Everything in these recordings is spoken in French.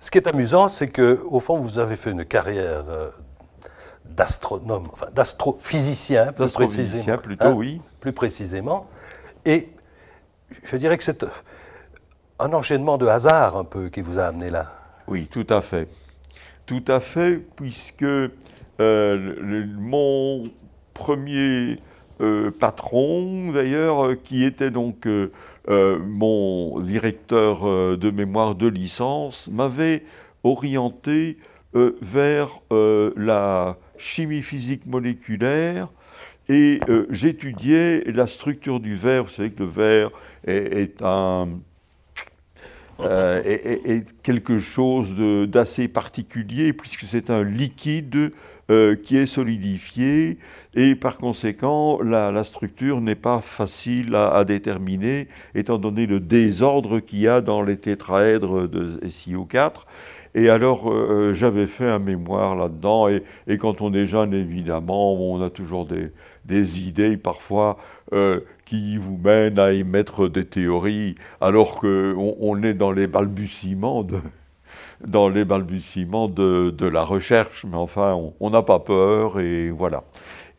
Ce qui est amusant, c'est que au fond, vous avez fait une carrière euh, d'astronome, enfin d'astrophysicien, plus précisément. plutôt, hein, oui. Plus précisément. Et je dirais que c'est un enchaînement de hasard un peu qui vous a amené là. Oui, tout à fait. Tout à fait, puisque euh, mon premier euh, patron, d'ailleurs, qui était donc euh, mon directeur euh, de mémoire de licence m'avait orienté euh, vers la chimie physique moléculaire et j'étudiais la structure du verre. Vous savez que le verre est, quelque chose d'assez particulier puisque c'est un liquide qui est solidifié et par conséquent, la, structure n'est pas facile à, déterminer, étant donné le désordre qu'il y a dans les tétraèdres de SiO4. Et alors, euh, euh, j'avais fait un mémoire là-dedans, et, quand on est jeune, évidemment, on a toujours des, idées parfois euh, qui vous mènent à émettre des théories, alors qu'on on est dans les balbutiements de, dans les balbutiements de, la recherche, mais enfin, on n'a pas peur, et voilà.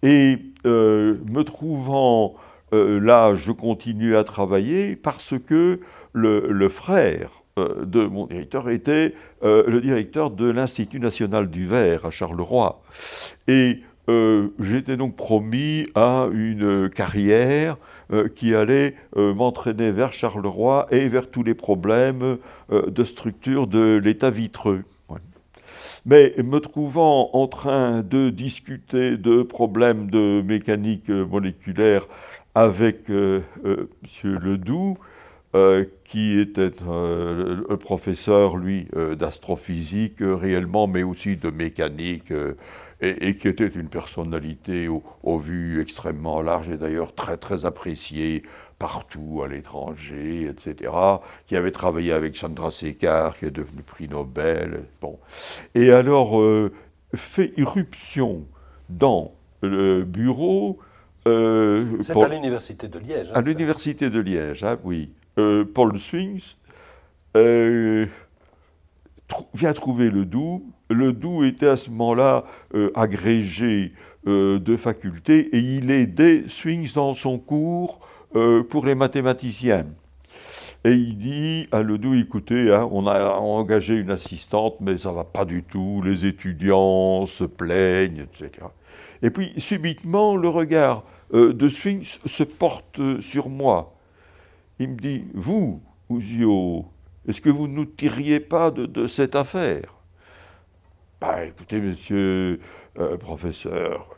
Et euh, me trouvant euh, là, je continue à travailler parce que le, frère euh, de mon directeur était le directeur de l'Institut national du verre à Charleroi. Et j'étais donc promis à une carrière qui allait m'entraîner vers Charleroi et vers tous les problèmes de structure de l'État vitreux. Mais me trouvant en train de discuter de problèmes de mécanique moléculaire avec euh, euh, M. Ledoux, euh, qui était le professeur, lui, d'astrophysique réellement, mais aussi de mécanique, et, qui était une personnalité au, au vu extrêmement large et d'ailleurs très très appréciée partout à l'étranger, etc., qui avait travaillé avec Chandra Sekhar, qui est devenu prix Nobel. Bon. Et alors, euh, fait irruption dans le bureau. Euh, C'est à l'université de Liège. Hein, à l'université de Liège, hein, oui. Euh, Paul Swings vient trouver le Doux. Le Doux était à ce moment-là agrégé de faculté et il aidait Swings dans son cours euh, pour les mathématiciens. Et il dit à Ledoux, écoutez, hein, on a engagé une assistante, mais ça va pas du tout, les étudiants se plaignent, etc. Et puis, subitement, le regard euh, de Sphinx se porte sur moi. Il me dit, vous, Ouzio, est-ce que vous ne nous tiriez pas de, cette affaire? Bah, écoutez, monsieur euh, professeur,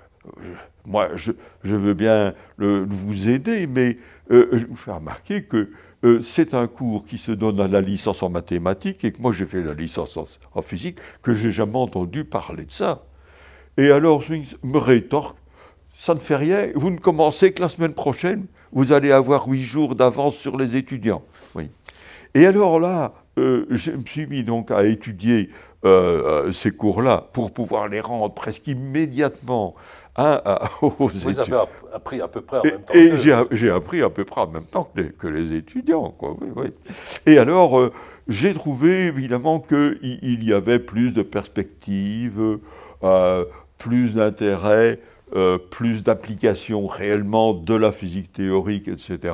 moi, je, veux bien vous aider, mais euh, je vous fais remarquer que euh, c'est un cours qui se donne à la licence en mathématiques et que moi j'ai fait la licence en, physique, que j'ai jamais entendu parler de ça. Et alors, me rétorque, ça ne fait rien, vous ne commencez que la semaine prochaine, vous allez avoir huit jours d'avance sur les étudiants. Oui. Et alors là, euh, je me suis mis donc à étudier ces cours-là pour pouvoir les rendre presque immédiatement un Vous avez appris à peu près en même temps. Et, j'ai appris à peu près en même temps que les, étudiants. Quoi. Et alors, euh, j'ai trouvé évidemment qu'il il y avait plus de perspectives, euh, plus d'intérêt euh, plus d'applications réellement de la physique théorique, etc.,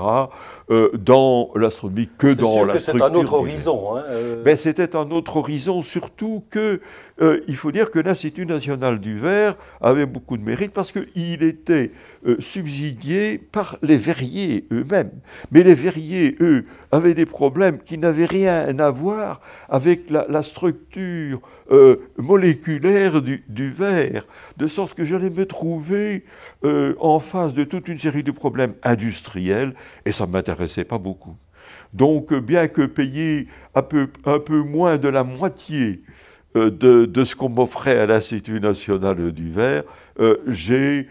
euh, dans l'astronomie que dans la structure. C'est un autre horizon. Hein, euh. ben, C'était un autre horizon, surtout que il faut dire que l'Institut national du verre avait beaucoup de mérite parce qu'il était subsidié par les verriers eux-mêmes. Mais les verriers, eux, avaient des problèmes qui n'avaient rien à voir avec la, structure moléculaire du, du verre, de sorte que j'allais me trouver euh, en face de toute une série de problèmes industriels, et ça ne m'intéressait pas beaucoup. Donc, bien que payer un peu, moins de la moitié euh, de, ce qu'on m'offrait à l'Institut national du verre, euh, j'ai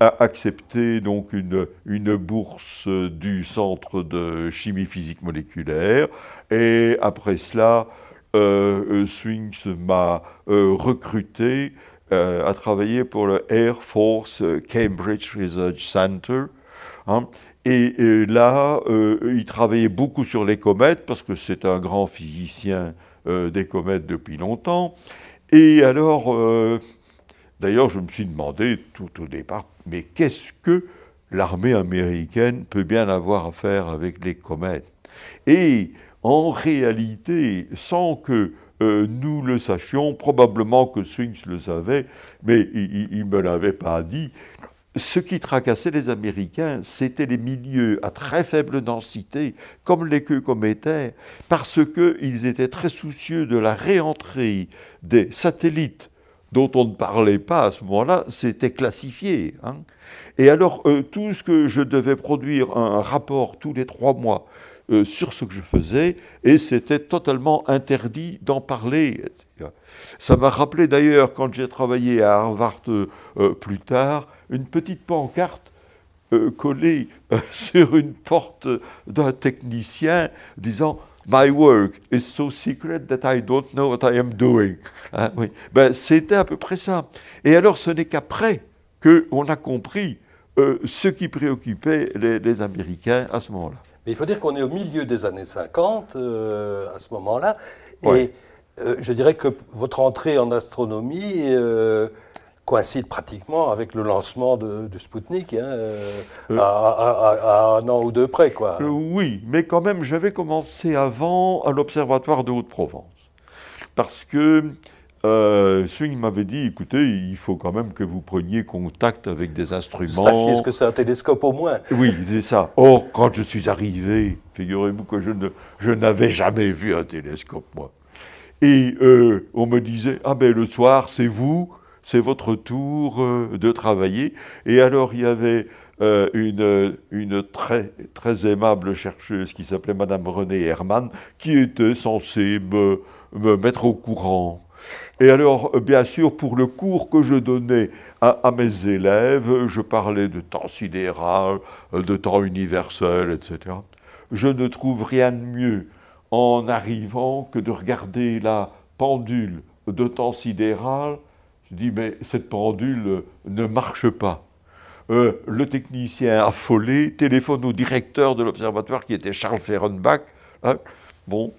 accepté donc une, bourse du Centre de chimie physique moléculaire, et après cela, Swings m'a recruté euh, a travaillé pour le Air Force Cambridge Research Center. Hein. Et, là, euh, il travaillait beaucoup sur les comètes parce que c'est un grand physicien des comètes depuis longtemps. Et alors, d'ailleurs, je me suis demandé tout au départ, mais qu'est-ce que l'armée américaine peut bien avoir à faire avec les comètes? Et en réalité, sans que euh, nous le sachions, probablement que Sphinx le savait, mais il ne me l'avait pas dit. Ce qui tracassait les Américains, c'était les milieux à très faible densité, comme les queues cométaires, parce qu'ils étaient très soucieux de la réentrée des satellites dont on ne parlait pas à ce moment-là, c'était classifié. Hein. Et alors, euh, tout ce que je devais produire, un rapport tous les trois mois, euh, sur ce que je faisais et c'était totalement interdit d'en parler. Ça m'a rappelé d'ailleurs quand j'ai travaillé à Harvard euh, plus tard, une petite pancarte collée sur une porte d'un technicien disant My work is so secret that I don't know what I am doing. Hein, oui. ben, C'était à peu près ça. Et alors ce n'est qu'après qu'on a compris ce qui préoccupait les Américains à ce moment-là. Mais il faut dire qu'on est au milieu des années 50 euh, à ce moment-là. Et euh, je dirais que votre entrée en astronomie euh, coïncide pratiquement avec le lancement de, de Sputnik, hein, à, un an ou deux près. Quoi. oui, mais quand même, j'avais commencé avant à l'Observatoire de Haute-Provence. Parce que euh, Swing m'avait dit, écoutez, il faut quand même que vous preniez contact avec des instruments. Sachiez ce que c'est un télescope au moins. Oui, c'est ça. Or, quand je suis arrivé, figurez-vous que je, ne, je n'avais jamais vu un télescope, moi. Et euh, on me disait, ah ben le soir, c'est vous, c'est votre tour euh, de travailler. Et alors, il y avait euh, une, très, très aimable chercheuse qui s'appelait Madame Renée Hermann, qui était censée me, me mettre au courant. Et alors, bien sûr, pour le cours que je donnais à, mes élèves, je parlais de temps sidéral, de temps universel, etc. Je ne trouve rien de mieux en arrivant que de regarder la pendule de temps sidéral. Je dis, mais cette pendule ne marche pas. Euh, le technicien affolé téléphone au directeur de l'observatoire qui était Charles Fehrenbach, hein, bon,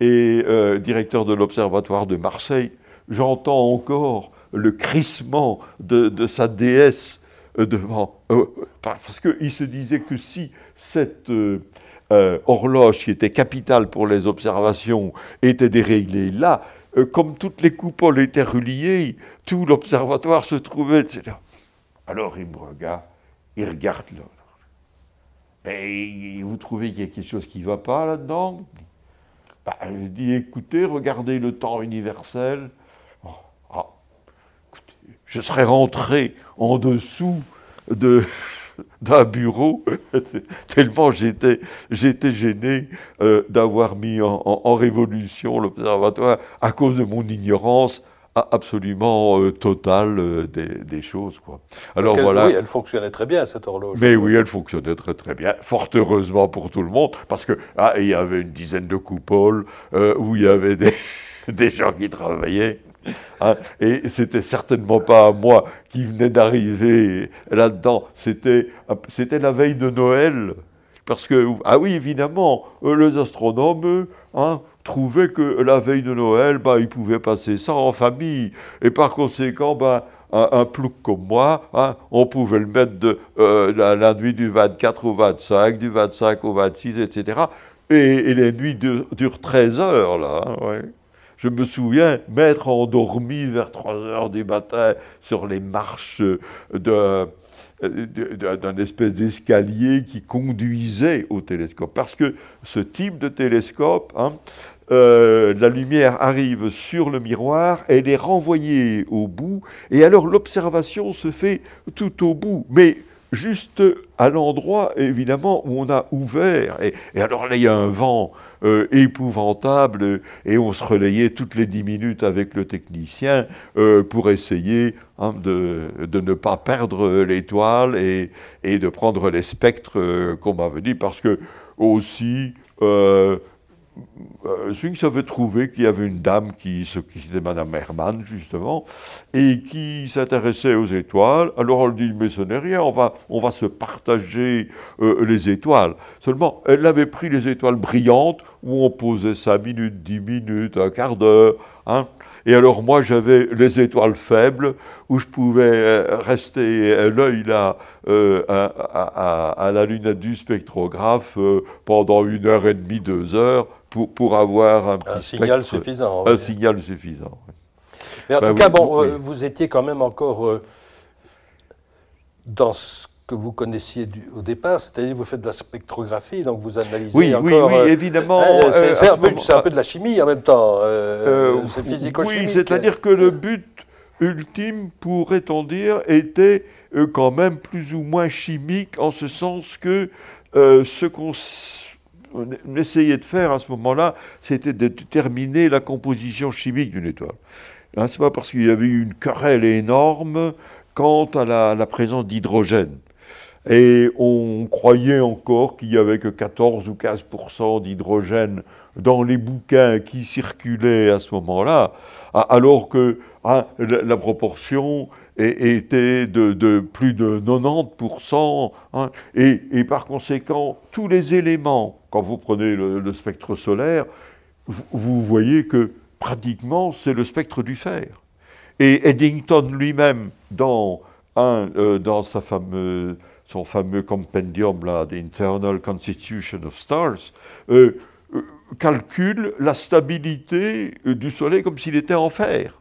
et directeur de l'observatoire de Marseille j'entends encore le crissement de, sa déesse euh, devant. Euh, parce qu'il se disait que si cette euh, horloge qui était capitale pour les observations était déréglée là, comme toutes les coupoles étaient reliées, tout l'observatoire se trouvait, etc. Alors il me regarde, il regarde l'autre. Et vous trouvez qu'il y a quelque chose qui ne va pas là-dedans? Bah, Je dis écoutez, regardez le temps universel, je serais rentré en dessous de, d'un bureau, tellement j'étais, j'étais gêné euh, d'avoir mis en, révolution l'observatoire à cause de mon ignorance absolument euh, totale euh, des, choses. Quoi. Alors voilà. Oui, elle fonctionnait très bien cette horloge. Mais oui, elle fonctionnait très très bien, fort heureusement pour tout le monde, parce que ah, il y avait une dizaine de coupoles où il y avait des, des gens qui travaillaient. Hein, et c'était certainement pas moi qui venais d'arriver là-dedans. C'était, c'était la veille de Noël. Parce que, ah oui, évidemment, les astronomes hein, trouvaient que la veille de Noël, bah, ils pouvaient passer ça en famille. Et par conséquent, bah, un, plouc comme moi, hein, on pouvait le mettre de, euh, la, nuit du 24 au 25, du 25 au 26, etc. Et, les nuits durent, 13 heures, là. Ouais je me souviens m'être endormi vers 3 heures du matin sur les marches d'un espèce d'escalier qui conduisait au télescope. Parce que ce type de télescope, hein, euh, la lumière arrive sur le miroir, elle est renvoyée au bout, et alors l'observation se fait tout au bout. Mais juste à l'endroit, évidemment, où on a ouvert. Et, alors là, il y a un vent euh, épouvantable, et on se relayait toutes les dix minutes avec le technicien euh, pour essayer hein, de, ne pas perdre l'étoile et, de prendre les spectres euh, qu'on m'avait dit, parce que aussi, euh, Sphinx avait trouvé qu'il y avait une dame qui, qui était Madame Hermann, justement, et qui s'intéressait aux étoiles. Alors elle dit, mais ce n'est rien, on va, on va se partager euh, les étoiles. Seulement, elle avait pris les étoiles brillantes, où on posait 5 minutes, 10 minutes, un quart d'heure. Hein. Et alors moi, j'avais les étoiles faibles, où je pouvais euh, rester l'œil à, la lunette du spectrographe pendant une heure et demie, deux heures, pour, pour avoir un, petit signal suffisant. Un signal suffisant. Mais en bah tout cas, bon, euh, vous étiez quand même encore euh, dans ce que vous connaissiez du, au départ, c'est-à-dire vous faites de la spectrographie, donc vous analysez oui, encore... Oui, oui, euh, évidemment. c'est un, un, peu de la chimie en même temps, c'est physico-chimique. Oui, c'est-à-dire que le but ultime, pourrait-on dire, était quand même plus ou moins chimique, en ce sens que ce qu'on on essayait de faire à ce moment-là, c'était de déterminer la composition chimique d'une étoile. Ce n'est pas parce qu'il y avait eu une querelle énorme quant à la, présence d'hydrogène. Et on croyait encore qu'il y avait que 14 ou 15% d'hydrogène dans les bouquins qui circulaient à ce moment-là, alors que hein, la, proportion était de, plus de 90%, hein, et, par conséquent, tous les éléments, quand vous prenez le, spectre solaire, vous, voyez que pratiquement c'est le spectre du fer. Et Eddington lui-même, dans, euh, dans sa son fameux compendium, là, The Internal Constitution of Stars, euh, euh, calcule la stabilité du Soleil comme s'il était en fer.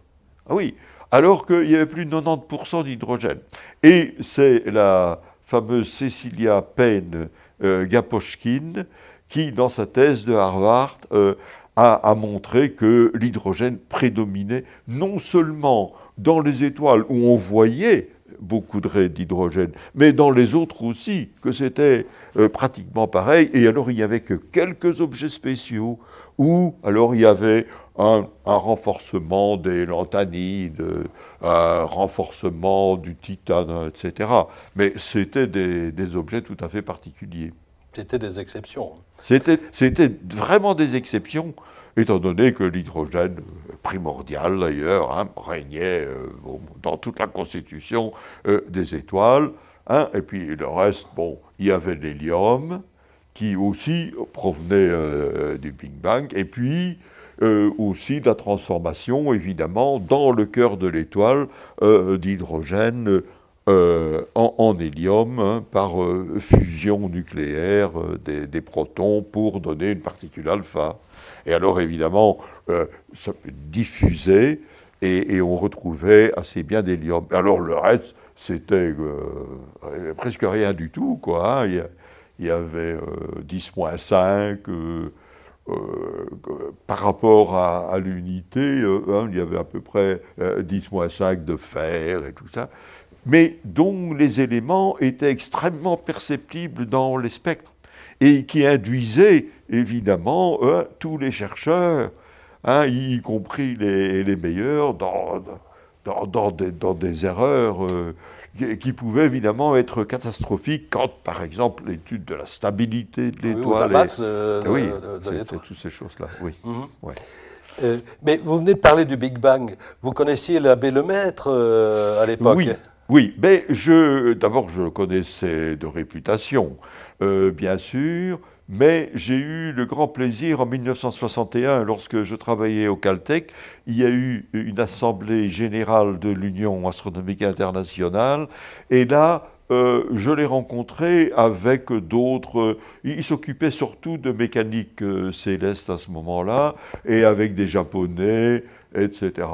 Ah oui, alors qu'il y avait plus de 90% d'hydrogène. Et c'est la fameuse Cecilia Payne euh, Gaposchkin qui, dans sa thèse de Harvard, euh, a, montré que l'hydrogène prédominait non seulement dans les étoiles où on voyait beaucoup de raies d'hydrogène, mais dans les autres aussi, que c'était euh, pratiquement pareil. Et alors il n'y avait que quelques objets spéciaux où alors il y avait un, renforcement des lanthanides, un renforcement du titane, etc. Mais c'était des, objets tout à fait particuliers. C'était des exceptions. C'était vraiment des exceptions, étant donné que l'hydrogène primordial, d'ailleurs, hein, régnait euh, dans toute la constitution euh, des étoiles. Hein. et puis le reste, bon, il y avait l'hélium, qui aussi provenait euh, du Big Bang, et puis euh, aussi la transformation, évidemment, dans le cœur de l'étoile euh, d'hydrogène euh, en, hélium hein, par fusion nucléaire des, protons pour donner une particule alpha. Et alors, évidemment, ça peut diffuser et, on retrouvait assez bien d'hélium. Alors, le reste, c'était presque rien du tout, quoi. Hein. Il, y avait 10-5. Euh, par rapport à, l'unité, euh, hein, il y avait à peu près 10-5 euh, de fer et tout ça, mais dont les éléments étaient extrêmement perceptibles dans les spectres et qui induisaient évidemment tous les chercheurs, hein, y compris les, meilleurs, dans, dans, des, dans, des, erreurs qui pouvait évidemment être catastrophique quand, par exemple, l'étude de la stabilité de l'étoile. Oui, oui toutes ces choses-là, oui. Mhm. Euh, mais vous venez de parler du Big Bang. Vous connaissiez l'abbé Lemaître euh, à l'époque? Oui, oui. Mais je, d'abord, je le connaissais de réputation, euh, bien sûr. Mais j'ai eu le grand plaisir en 1961, lorsque je travaillais au Caltech, il y a eu une assemblée générale de l'Union astronomique internationale, et là, euh, je l'ai rencontré avec d'autres. Il s'occupait surtout de mécanique euh, céleste à ce moment-là, et avec des Japonais, etc.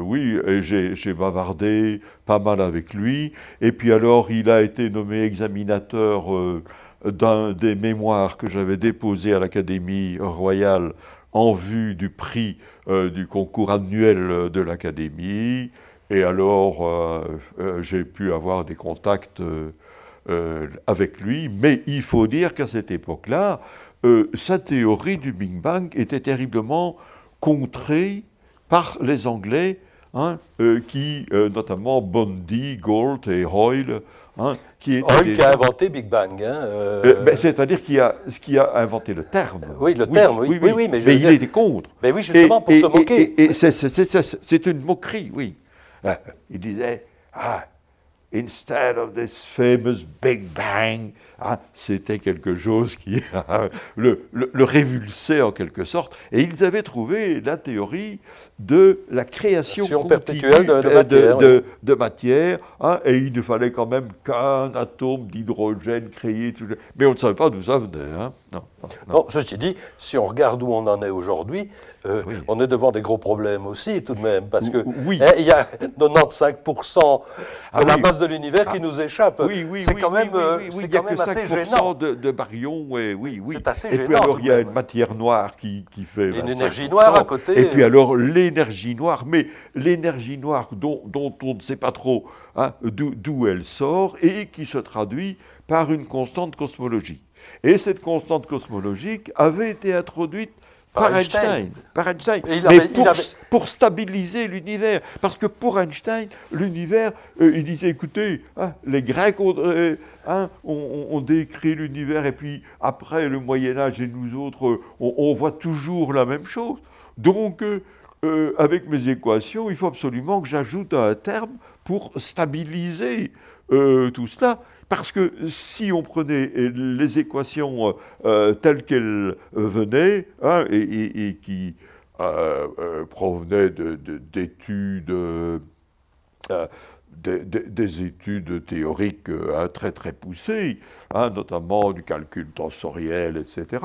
Oui, j'ai bavardé pas mal avec lui. Et puis alors, il a été nommé examinateur. Euh, des mémoires que j'avais déposé à l'Académie royale en vue du prix euh, du concours annuel de l'Académie. Et alors, euh, euh, j'ai pu avoir des contacts avec lui. Mais il faut dire qu'à cette époque-là, sa théorie du Big Bang était terriblement contrée par les Anglais hein, qui, notamment Bondi, Gold et Hoyle, Hein, qui, qui a inventé Big Bang. Hein, euh, ben, C'est-à-dire qui a, qui a inventé le terme. Oui, le terme, oui. oui, oui, mais, mais il était contre. Mais oui, justement, pour se moquer. Et, c'est une moquerie, oui. Il disait, ah, instead of this famous Big Bang, ah, c'était quelque chose qui le, le, révulsait en quelque sorte. Et ils avaient trouvé la théorie de la création perpétuelle de, matière. Hein, et il ne fallait quand même qu'un atome d'hydrogène créé. Mais on ne savait pas d'où ça venait. Hein. Non, non, ceci dit, si on regarde où on en est aujourd'hui, euh, on est devant des gros problèmes aussi, tout de même, parce que oui. Eh, il y a 95% ah de la masse de l'univers qui ah. nous échappe. Oui, oui, c'est quand même, euh, c'est quand même assez gênant. De, de baryons, oui, oui, oui. C'est assez et puis alors, il y a une matière noire qui, qui fait. Une énergie noire à côté. Et puis alors, l'énergie noire, mais l'énergie noire dont, dont, on ne sait pas trop hein, d'où elle sort et qui se traduit par une constante cosmologique. Et cette constante cosmologique avait été introduite par, Einstein. Par Einstein. Mais pour, stabiliser l'univers. Parce que pour Einstein, l'univers, euh, il disait, écoutez, hein, les Grecs euh, hein, ont, décrit l'univers, et puis après le Moyen Âge et nous autres, on, voit toujours la même chose. Donc, euh, avec mes équations, il faut absolument que j'ajoute un terme pour stabiliser tout cela. Parce que si on prenait les équations euh, telles qu'elles venaient, hein, et, qui euh, euh, provenaient d'études, des, études théoriques hein, très très poussées, hein, notamment du calcul tensoriel, etc.,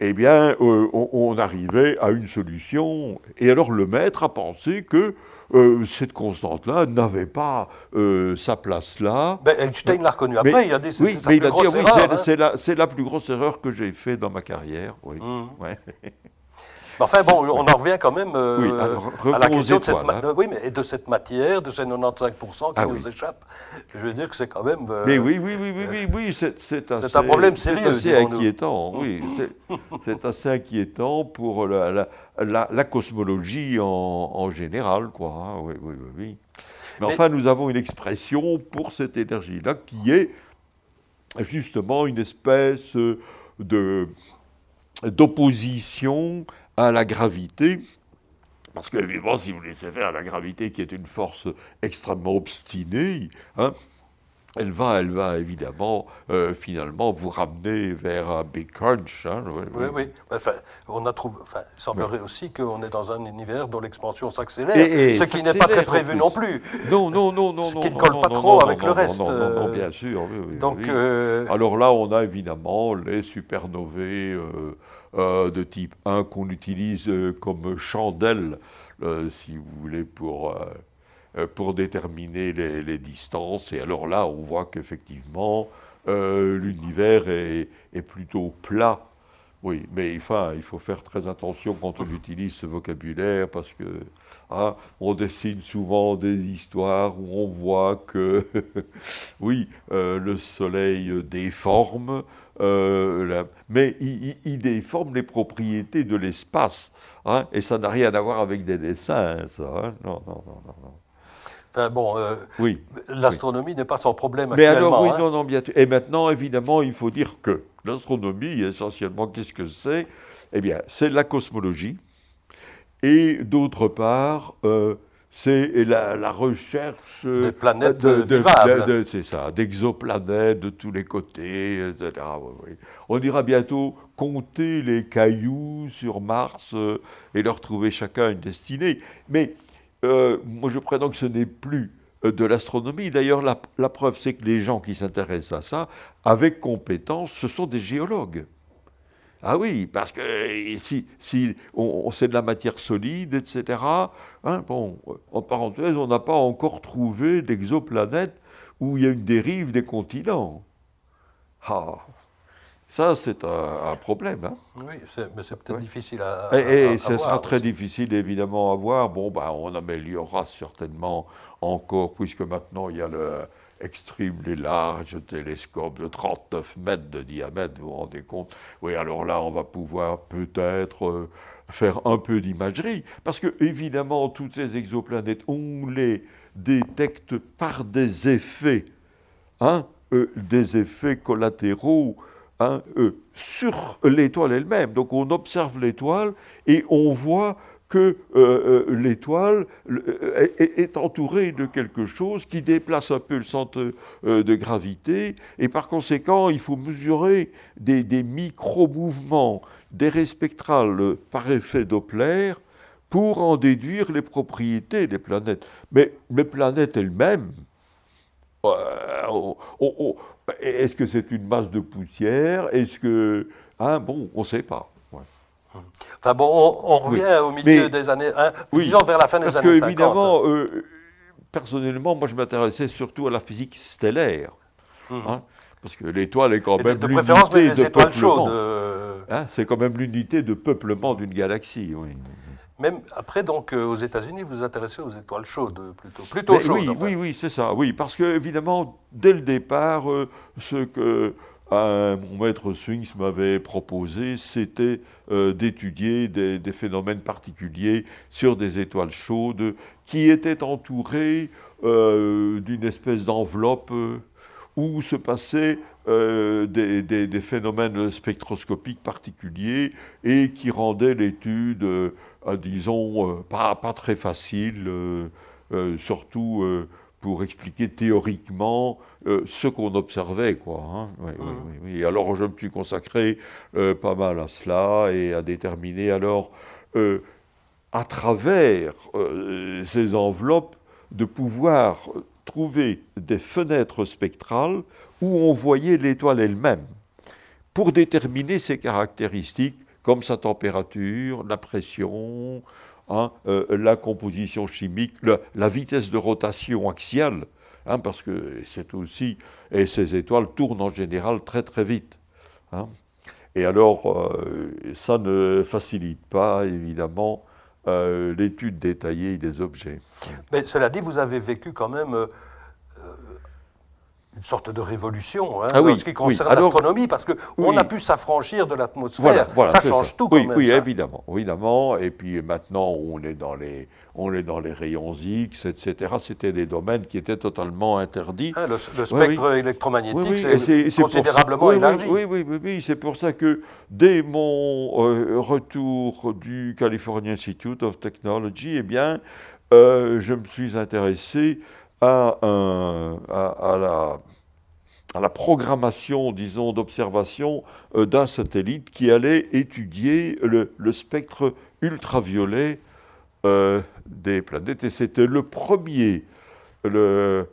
eh bien, on, arrivait à une solution. Et alors le maître a pensé que euh, cette constante-là n'avait pas euh, sa place là. Ben, Einstein l'a reconnu après, il a dit oui, mais il a dit, oui, hein. c'est la, la, plus grosse erreur que j'ai faite dans ma carrière. Oui. Mmh. Enfin bon, on en revient quand même euh, à la question de cette, oui, mais de cette matière, de ces 95% qui ah nous échappent. Je veux dire que c'est quand même. mais oui, oui, oui, oui, oui, oui c'est assez, un problème sérieux. C'est assez inquiétant, oui. C'est assez inquiétant pour la, la, cosmologie en, général, quoi. Hein, oui, oui, oui, Mais, enfin, nous avons une expression pour cette énergie-là qui est justement une espèce de d'opposition à la gravité, parce que, évidemment, si vous laissez faire la gravité, qui est une force extrêmement obstinée, hein, elle va, elle va évidemment euh, finalement vous ramener vers un big crunch. Hein, oui, oui. Enfin, on a trouvé, enfin, il semblerait aussi qu'on est dans un univers dont l'expansion s'accélère, ce qui n'est pas très prévu non plus. Non, non, non, non. Ce qui ne colle pas trop avec le reste. Non, non, bien sûr. Donc, euh, Alors là, on a évidemment les supernovae euh, de type 1 qu'on utilise comme chandelle, si vous voulez, pour euh, pour déterminer les, distances. Et alors là, on voit qu'effectivement, euh, l'univers est, plutôt plat. Oui, mais enfin, il faut faire très attention quand on utilise ce vocabulaire parce que hein, on dessine souvent des histoires où on voit que, oui, euh, le Soleil déforme, mais il, déforme les propriétés de l'espace. Hein, et ça n'a rien à voir avec des dessins, ça. Hein. non, non, non, non. Enfin bon, euh, oui, l'astronomie n'est pas sans problème Mais actuellement. alors, oui, hein. non, non, bien Et maintenant, évidemment, il faut dire que l'astronomie, essentiellement, qu'est-ce que c'est? Eh bien, c'est la cosmologie. Et d'autre part, euh, c'est la, recherche des planètes de, c'est ça, d'exoplanètes de tous les côtés, etc. On ira bientôt compter les cailloux sur Mars euh, et leur trouver chacun une destinée. Mais euh, moi je prétends que ce n'est plus euh, de l'astronomie. D'ailleurs, la, preuve, c'est que les gens qui s'intéressent à ça, avec compétence, ce sont des géologues. Ah oui, parce que si, si on, sait de la matière solide, etc., hein, bon, en parenthèse, on n'a pas encore trouvé d'exoplanète où il y a une dérive des continents. Ah, ça, c'est un, problème. Hein. Oui, mais c'est peut-être difficile à, Et, et ce sera très difficile, évidemment, à voir. Bon, ben, on améliorera certainement encore, puisque maintenant, il y a le Extremely Large télescope de 39 mètres de diamètre, vous vous rendez compte? Oui, alors là, on va pouvoir peut-être euh, faire un peu d'imagerie, parce que évidemment, toutes ces exoplanètes, on les détecte par des effets, hein, euh, des effets collatéraux hein, euh, sur l'étoile elle-même. Donc on observe l'étoile et on voit que euh, l'étoile est, entourée de quelque chose qui déplace un peu le centre de gravité, et par conséquent, il faut mesurer des, micro-mouvements des spectrales par effet Doppler pour en déduire les propriétés des planètes. Mais les planètes elles-mêmes, euh, est-ce que c'est une masse de poussière? Est-ce que... Hein, bon, on ne sait pas. Enfin bon, on, revient au milieu des années... Hein, disons vers la fin des années 50. Parce que, évidemment, euh, personnellement, moi je m'intéressais surtout à la physique stellaire. Hum. Hein, parce que l'étoile est quand même l'unité de, peuplement. Hein, c'est quand même l'unité de peuplement d'une galaxie. Même après, donc, euh, aux États-Unis, vous vous intéressez aux étoiles chaudes plutôt, plutôt chaudes. Oui, oui, oui, c'est ça. Oui, parce que évidemment, dès le départ, euh, ce que euh, mon maître Swings m'avait proposé, c'était d'étudier des, phénomènes particuliers sur des étoiles chaudes qui étaient entourées d'une espèce d'enveloppe où se passaient euh, des, phénomènes spectroscopiques particuliers et qui rendaient l'étude, euh, disons, euh, pas, très facile, surtout pour expliquer théoriquement ce qu'on observait. Quoi, hein. mmh. Alors je me suis consacré pas mal à cela et à déterminer alors, à travers ces enveloppes, de pouvoir trouver des fenêtres spectrales où on voyait l'étoile elle-même pour déterminer ses caractéristiques comme sa température, la pression, hein, euh, la composition chimique, la vitesse de rotation axiale, hein, parce que c'est aussi, et ces étoiles tournent en général très très vite. Hein. Et alors, euh, ça ne facilite pas, évidemment, euh, l'étude détaillée des objets. Mais cela dit, vous avez vécu quand même une sorte de révolution hein, ah en ce qui concerne l'astronomie, parce qu'on a pu s'affranchir de l'atmosphère. ça change tout quand même. Oui, évidemment, évidemment. Et puis maintenant, on est dans les, on est dans les rayons X, etc. C'était des domaines qui étaient totalement interdits. Ah, le, spectre électromagnétique s'est considérablement élargi. Oui, oui, oui, c'est pour ça que dès mon euh, retour du California Institute of Technology, eh bien, euh, je me suis intéressé à, la, programmation, disons, d'observation euh, d'un satellite qui allait étudier le, spectre ultraviolet euh, des planètes. Et c'était le premier, la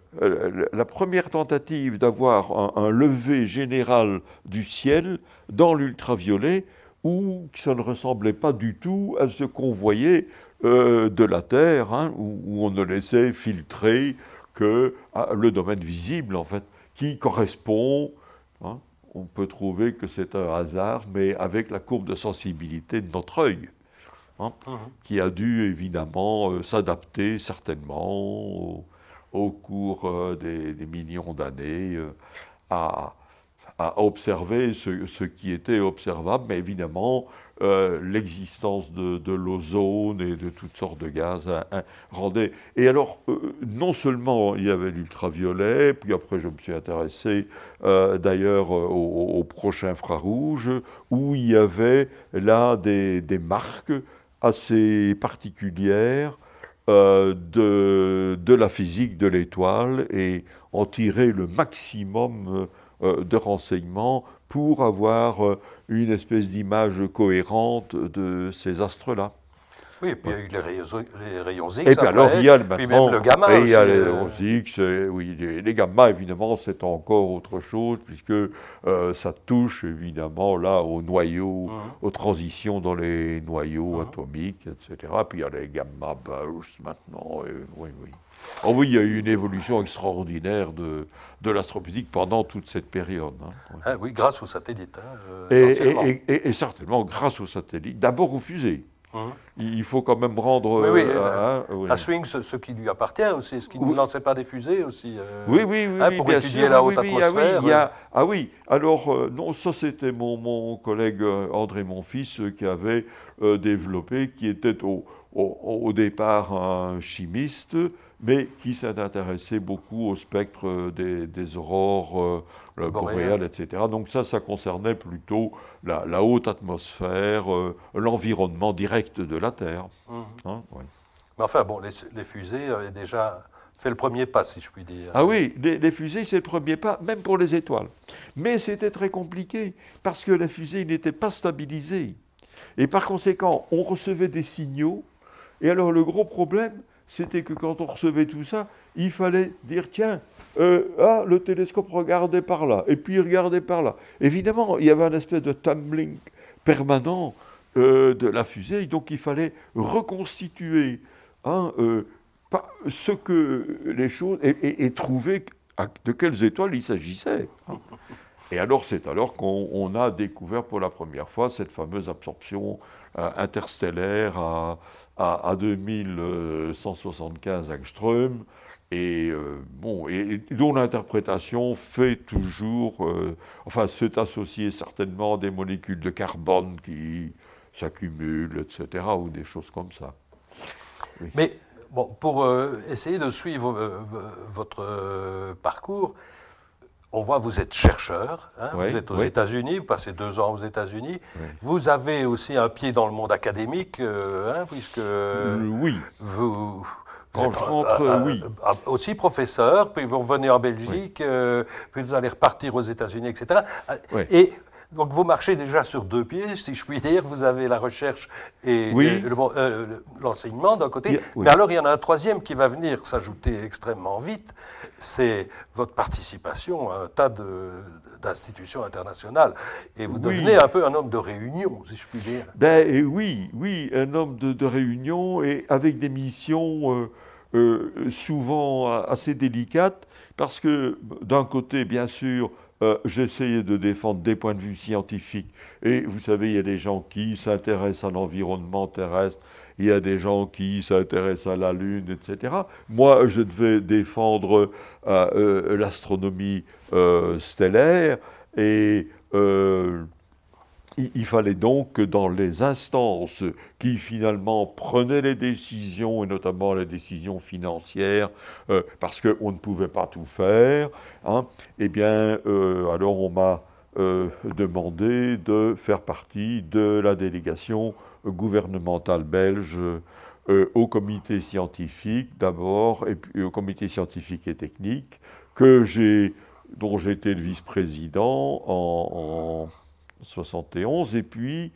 première tentative d'avoir un, lever général du ciel dans l'ultraviolet où ça ne ressemblait pas du tout à ce qu'on voyait euh, de la Terre, hein, où, où, on ne laissait filtrer que ah, le domaine visible, en fait, qui correspond, hein, on peut trouver que c'est un hasard, mais avec la courbe de sensibilité de notre œil, hein, mhm. qui a dû évidemment euh, s'adapter certainement au, cours euh, des, millions d'années euh, à, observer ce, ce, qui était observable, mais évidemment, euh, l'existence de, l'ozone et de toutes sortes de gaz hein, hein, rendait. Et alors, euh, non seulement il y avait l'ultraviolet, puis après je me suis intéressé euh, d'ailleurs au, prochain infrarouge, où il y avait là des, marques assez particulières de, de, la physique de l'étoile et en tirer le maximum de renseignements pour avoir une espèce d'image cohérente de ces astres-là. Oui, et puis il y a eu les rayons, X. Et puis alors, il y a maintenant, puis même le gamma. Et il y a les euh. rayons X, oui, les, gamma, évidemment, c'est encore autre chose, puisque euh, ça touche, évidemment, là, aux noyaux, mmh. aux transitions dans les noyaux mmh. atomiques, etc. Puis il y a les gamma bursts maintenant, oui, oui. Oh oui, il y a eu une évolution extraordinaire de, de l'astrophysique pendant toute cette période. Hein. Ah oui, grâce aux satellites. Hein, euh, et, certainement grâce aux satellites. D'abord aux fusées. Mmh. Il faut quand même rendre. Oui, oui, hein, La swing, ce, qui lui appartient aussi, ce qui ne lançait pas des fusées aussi. oui, oui, oui, pour bien étudier sûr, la haute atmosphère. Ah oui, ah oui, alors, non, ça c'était mon, mon, collègue André Monfils qui avait développé, qui était au, au, départ un chimiste, mais qui s'est intéressé beaucoup au spectre des, aurores euh, boréales, etc. Donc ça, ça concernait plutôt la, haute atmosphère, euh, l'environnement direct de la Terre. Mmh. Hein, mais enfin, bon, les, fusées avaient déjà fait le premier pas, si je puis dire. Ah oui, les, fusées, c'est le premier pas, même pour les étoiles. Mais c'était très compliqué, parce que la fusée n'était pas stabilisée. Et par conséquent, on recevait des signaux et alors le gros problème, c'était que quand on recevait tout ça, il fallait dire, tiens, euh, ah, le télescope regardait par là, et puis il regardait par là. Évidemment, il y avait un espèce de tumbling permanent euh, de la fusée, donc il fallait reconstituer hein, euh, ce que les choses, et, trouver de quelles étoiles il s'agissait. Et alors, c'est alors qu'on a découvert pour la première fois cette fameuse absorption interstellaire à, à, 2175 angstrom, et, euh, bon, et, dont l'interprétation fait toujours, euh, enfin, c'est associé certainement à des molécules de carbone qui s'accumulent, etc., ou des choses comme ça. Mais bon, pour euh, essayer de suivre votre parcours, on voit vous êtes chercheur, hein, vous êtes aux États-Unis, vous passez deux ans aux États-Unis. Vous avez aussi un pied dans le monde académique, euh, hein, puisque oui. vous, euh, oui. Aussi professeur, puis vous revenez en Belgique, euh, puis vous allez repartir aux États-Unis, etc. Et donc vous marchez déjà sur deux pieds, si je puis dire. Vous avez la recherche et, euh, l'enseignement d'un côté. Mais alors il y en a un troisième qui va venir s'ajouter extrêmement vite. C'est votre participation à un tas d'institutions internationales. Et vous devenez un peu un homme de réunion, si je puis dire. Ben, oui, oui, un homme de, réunion et avec des missions euh, euh, souvent assez délicates. Parce que d'un côté, bien sûr, euh, j'essayais de défendre des points de vue scientifiques. Et vous savez, il y a des gens qui s'intéressent à l'environnement terrestre, il y a des gens qui s'intéressent à la Lune, etc. Moi, je devais défendre euh, euh, l'astronomie stellaire et il, fallait donc que dans les instances qui finalement prenaient les décisions, et notamment les décisions financières, euh, parce qu'on ne pouvait pas tout faire, hein, eh bien, euh, alors on m'a euh, demandé de faire partie de la délégation gouvernementale belge au comité scientifique d'abord, et puis au comité scientifique et technique, que j'ai, dont j'étais le vice-président en 71. Et puis,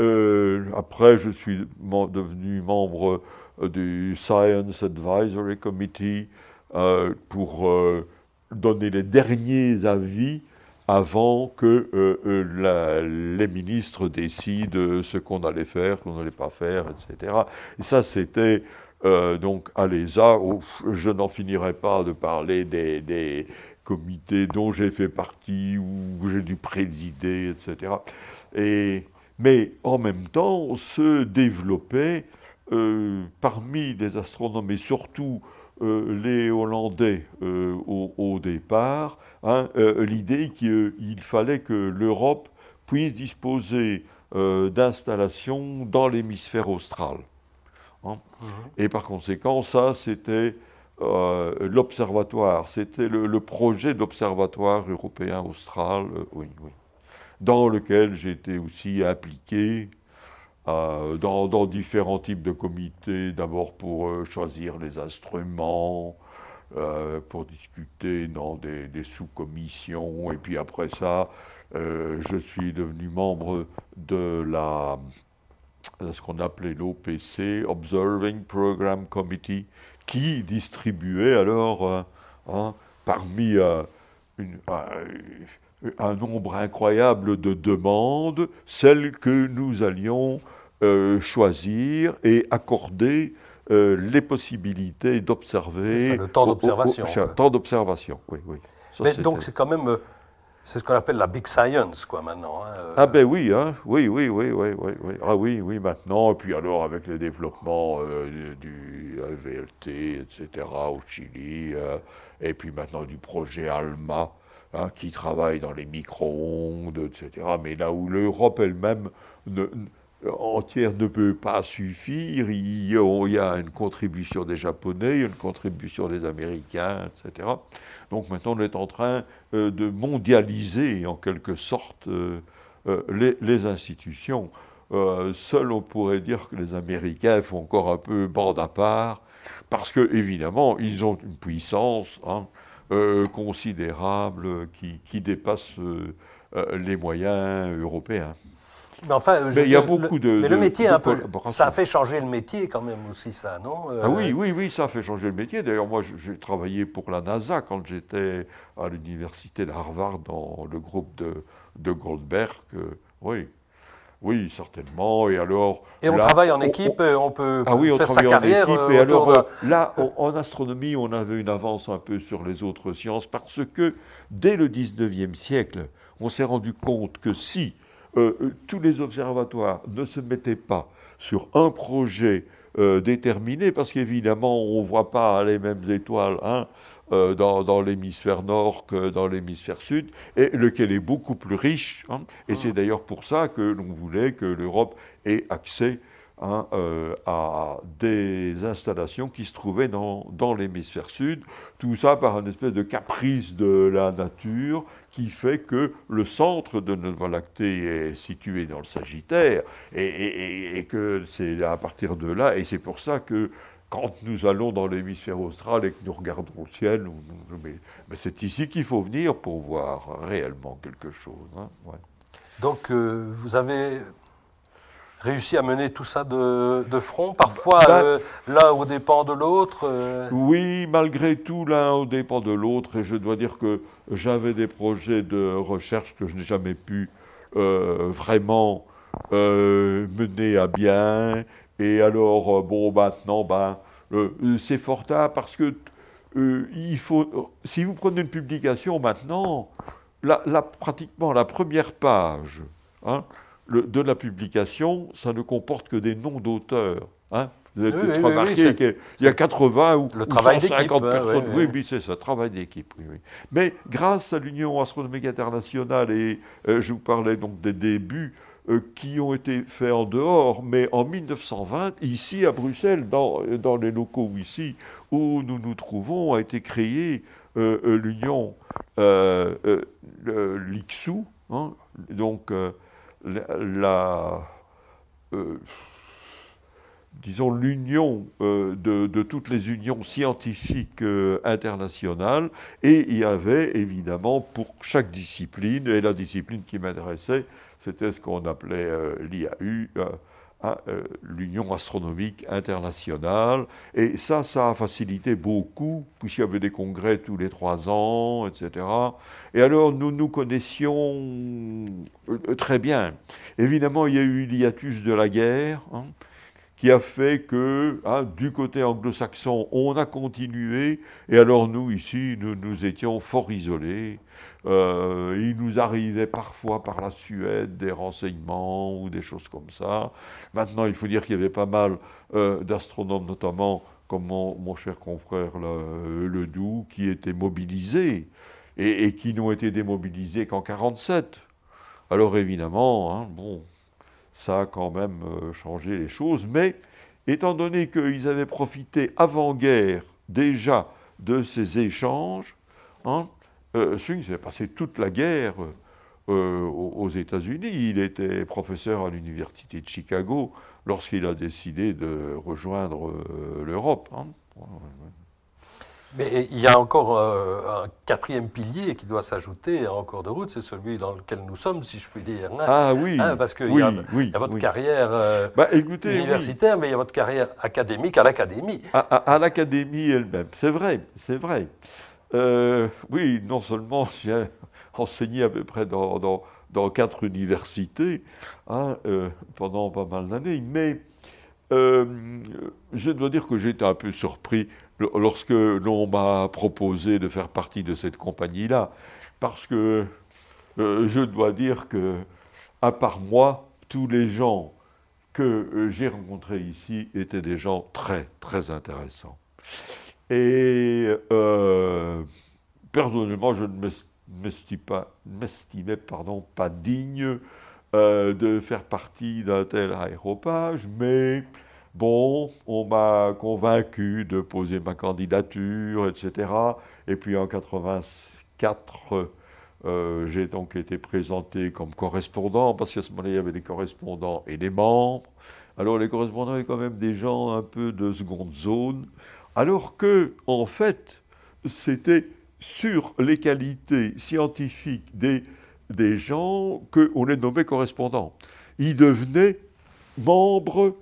euh, après, je suis devenu membre euh, du Science Advisory Committee euh, pour donner les derniers avis avant que les ministres décident ce qu'on allait faire, qu'on n'allait pas faire, etc. Et ça, c'était donc à l'ESA, je n'en finirai pas de parler des, comité dont j'ai fait partie, ou j'ai dû présider, etc. Et, mais en même temps, se développait euh, parmi les astronomes, et surtout euh, les Hollandais euh, au, départ, hein, l'idée qu'il fallait que l'Europe puisse disposer d'installations dans l'hémisphère austral. Hein. Mmh. Et par conséquent, ça, c'était euh, l'observatoire, c'était le, projet d'observatoire européen austral, euh, oui, oui, dans lequel j'étais aussi impliqué euh, dans, différents types de comités, d'abord pour choisir les instruments, pour discuter dans des, sous-commissions, et puis après ça, je suis devenu membre de la ce qu'on appelait l'OPC, Observing Program Committee, qui distribuait alors, euh, hein, parmi euh, un nombre incroyable de demandes, celles que nous allions euh, choisir et accorder les possibilités d'observer. Le temps d'observation. Le temps d'observation, oui, oui. Mais donc c'est quand même C'est ce qu'on appelle la big science, quoi, maintenant. Hein, ah ben oui, hein, oui, oui, oui, oui, oui, oui. Ah oui, oui, maintenant. Et puis alors, avec le développement du VLT, etc., au Chili, et puis maintenant du projet ALMA, hein, qui travaille dans les micro-ondes, etc. Mais là où l'Europe elle-même entière ne peut pas suffire, il y a une contribution des Japonais, une contribution des Américains, etc. Donc maintenant on est en train euh, de mondialiser en quelque sorte euh, euh, les, institutions. seul on pourrait dire que les Américains font encore un peu bande à part, parce que évidemment ils ont une puissance. Hein, considérable qui, dépasse les moyens européens. Mais enfin, il y a beaucoup de. Mais le métier, un peu, ça a fait changer le métier quand même aussi, ça, non ah oui, oui, oui, ça a fait changer le métier. D'ailleurs, moi, j'ai travaillé pour la NASA quand j'étais à l'université d'Harvard dans le groupe de, de Goldberg. oui, oui, certainement. Et alors. Et on travaille en équipe, on, peut ah oui, on faire sa carrière. En équipe, et alors, euh, là, en astronomie, on avait une avance un peu sur les autres sciences parce que dès le 19e siècle, on s'est rendu compte que si euh, euh, tous les observatoires ne se mettaient pas sur un projet déterminé, parce qu'évidemment, on ne voit pas les mêmes étoiles. Hein, euh, dans, l'hémisphère nord que dans l'hémisphère sud, et lequel est beaucoup plus riche. Hein. et c'est d'ailleurs pour ça que l'on voulait que l'Europe ait accès hein, euh, à des installations qui se trouvaient dans, dans l'hémisphère sud. Tout ça par un espèce de caprice de la nature qui fait que le centre de notre Voie lactée est situé dans le Sagittaire et, que c'est à partir de là, et c'est pour ça que quand nous allons dans l'hémisphère austral et que nous regardons le ciel, mais, c'est ici qu'il faut venir pour voir réellement quelque chose. Hein, Donc euh, vous avez réussi à mener tout ça de, front, parfois bah, euh, l'un au dépend de l'autre euh. Oui, malgré tout, l'un au dépend de l'autre. Et je dois dire que j'avais des projets de recherche que je n'ai jamais pu vraiment mener à bien. Et alors, euh, bon, maintenant, ben, euh, euh, c'est fort tard parce que il faut, si vous prenez une publication maintenant, la, pratiquement la première page hein, de la publication, ça ne comporte que des noms d'auteurs. Hein. Vous avez peut-être remarqué qu'il y a 80 ou, le 150 hein, personnes. oui, oui, c'est ça, travail d'équipe. Mais grâce à l'Union astronomique internationale, et je vous parlais donc des débuts, euh, qui ont été faits en dehors, mais en 1920, ici à Bruxelles, dans, dans les locaux ici où nous nous trouvons, a été créée euh, euh, l'union, l'IXU, hein, donc la, disons, l'union de, de, toutes les unions scientifiques internationales, et il y avait évidemment pour chaque discipline, et la discipline qui m'intéressait, c'était ce qu'on appelait euh, l'IAU, euh, hein, euh, l'Union astronomique internationale. Et ça, ça a facilité beaucoup, puisqu'il y avait des congrès tous les trois ans, etc. Et alors, nous nous connaissions très bien. Évidemment, il y a eu l'hiatus de la guerre. Hein, qui a fait que, hein, du côté anglo-saxon, on a continué, et alors nous, ici, nous étions fort isolés. Euh, il nous arrivait parfois par la Suède des renseignements ou des choses comme ça. Maintenant, il faut dire qu'il y avait pas mal euh, d'astronomes, notamment comme mon, cher confrère le, Doux, qui étaient mobilisés et, qui n'ont été démobilisés qu'en 1947. Alors évidemment, hein, bon, ça a quand même euh, changé les choses, mais étant donné qu'ils avaient profité avant-guerre déjà de ces échanges, hein, euh, Swing s'est passé toute la guerre euh, aux États-Unis. Il était professeur à l'université de Chicago lorsqu'il a décidé de rejoindre euh, l'Europe. Hein. Mais il y a encore un quatrième pilier qui doit s'ajouter en cours de route, c'est celui dans lequel nous sommes, si je puis dire. Hein. Ah oui. Hein, parce qu'il y, a votre carrière bah, universitaire, mais il y a votre carrière académique à l'académie. à l'académie elle-même, c'est vrai, c'est vrai. Euh, oui, non seulement j'ai enseigné à peu près dans, quatre universités hein, euh, pendant pas mal d'années, mais euh, je dois dire que j'étais un peu surpris lorsque l'on m'a proposé de faire partie de cette compagnie-là, parce que je dois dire que, à part moi, tous les gens que j'ai rencontrés ici étaient des gens très, très intéressants. Et personnellement, je ne m'estimais pardon, pas digne euh, de faire partie d'un tel aéropage, mais bon, on m'a convaincu de poser ma candidature, etc. Et puis en 84, euh, j'ai donc été présenté comme correspondant, parce qu'à ce moment-là, il y avait des correspondants et des membres. Alors les correspondants étaient quand même des gens un peu de seconde zone, alors que, en fait, c'était sur les qualités scientifiques des des gens qu'on les nommait correspondants. Ils devenaient membres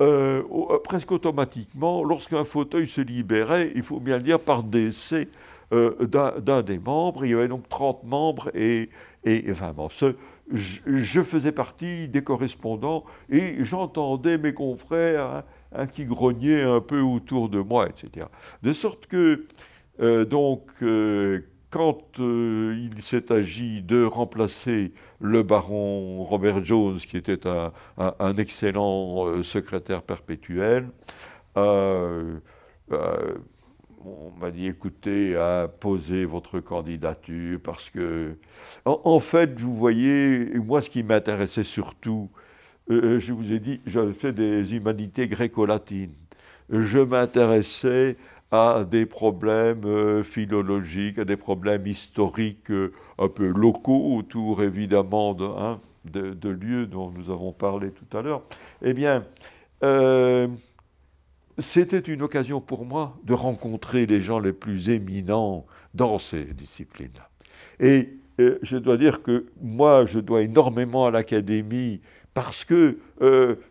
euh, euh, presque automatiquement lorsqu'un fauteuil se libérait, il faut bien le dire, par décès euh, d'un des membres. Il y avait donc 30 membres et, et 20 membres. je, faisais partie des correspondants et j'entendais mes confrères hein, qui grognaient un peu autour de moi, etc. De sorte que, donc, quand euh, il s'est agi de remplacer le baron Robert Jones, qui était un, excellent euh, secrétaire perpétuel, euh, on m'a dit écoutez, posez votre candidature parce que, en, fait, vous voyez, moi, ce qui m'intéressait surtout, je vous ai dit, j'avais fait des humanités gréco-latines. Je m'intéressais à des problèmes euh, philologiques, à des problèmes historiques euh, un peu locaux autour évidemment hein, de, lieux dont nous avons parlé tout à l'heure, eh bien, euh, c'était une occasion pour moi de rencontrer les gens les plus éminents dans ces disciplines-là. Et je dois dire que moi, je dois énormément à l'Académie parce que,